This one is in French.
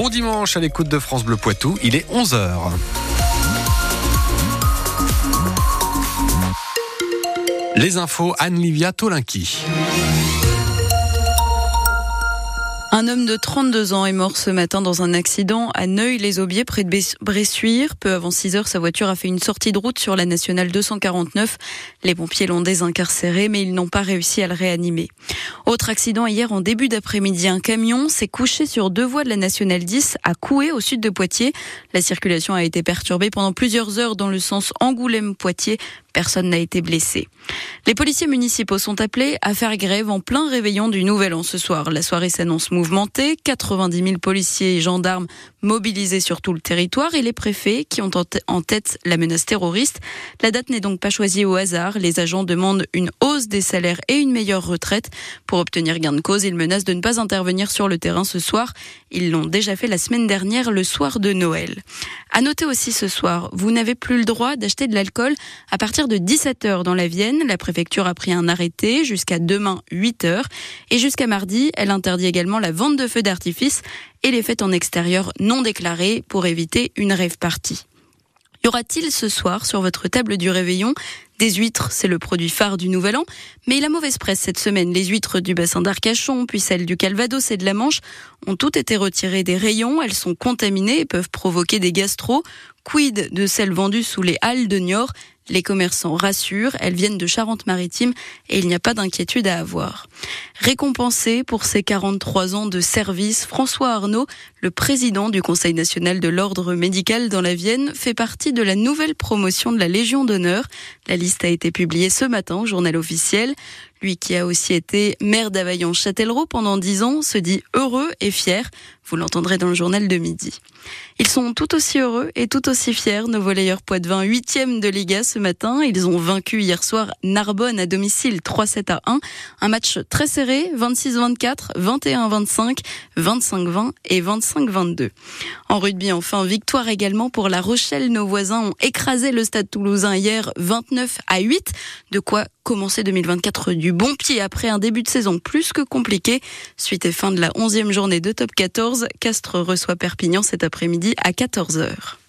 Bon dimanche à l'écoute de France Bleu Poitou, il est 11h. Les infos, Anne-Livia Tolinki. Un homme de 32 ans est mort ce matin dans un accident à Neuilly-les-Aubiers près de Bressuire. Peu avant 6 heures, sa voiture a fait une sortie de route sur la nationale 249. Les pompiers l'ont désincarcéré, mais ils n'ont pas réussi à le réanimer. Autre accident hier en début d'après-midi. Un camion s'est couché sur deux voies de la nationale 10 à Coué, au sud de Poitiers. La circulation a été perturbée pendant plusieurs heures dans le sens Angoulême-Poitiers. Personne n'a été blessé. Les policiers municipaux sont appelés à faire grève en plein réveillon du Nouvel An ce soir. La soirée s'annonce mouvementée. 90 000 policiers et gendarmes mobilisés sur tout le territoire et les préfets qui ont en tête la menace terroriste. La date n'est donc pas choisie au hasard. Les agents demandent une hausse des salaires et une meilleure retraite. Pour obtenir gain de cause, ils menacent de ne pas intervenir sur le terrain ce soir. Ils l'ont déjà fait la semaine dernière, le soir de Noël. À noter aussi ce soir, vous n'avez plus le droit d'acheter de l'alcool à partir de 17h dans la Vienne. La préfecture a pris un arrêté jusqu'à demain 8h. Et jusqu'à mardi, elle interdit également la vente de feux d'artifice et les fêtes en extérieur non déclarées pour éviter une rêve partie. Y aura-t-il ce soir sur votre table du réveillon des huîtres C'est le produit phare du Nouvel An. Mais la mauvaise presse cette semaine, les huîtres du bassin d'Arcachon, puis celles du Calvados et de la Manche, ont toutes été retirées des rayons. Elles sont contaminées et peuvent provoquer des gastro. Quid de celles vendues sous les halles de Niort? Les commerçants rassurent, elles viennent de Charente-Maritime et il n'y a pas d'inquiétude à avoir. Récompensé pour ses 43 ans de service, François Arnaud, le président du Conseil national de l'ordre médical dans la Vienne, fait partie de la nouvelle promotion de la Légion d'honneur. La liste a été publiée ce matin au journal officiel. Lui qui a aussi été maire d'Availlon-Châtellerault pendant dix ans se dit heureux et fier. Vous l'entendrez dans le journal de midi. Ils sont tout aussi heureux et tout aussi fiers, nos volleyeurs Poitvin, huitième de Liga ce matin. Ils ont vaincu hier soir Narbonne à domicile 3-7 à 1. Un match très serré, 26-24, 21-25, 25-20 et 25-22. En rugby, enfin, victoire également pour La Rochelle. Nos voisins ont écrasé le stade toulousain hier 29 à 8. De quoi commencer 2024 du bon pied après un début de saison plus que compliqué. Suite et fin de la 11e journée de top 14, Castres reçoit Perpignan cet après-midi à 14h.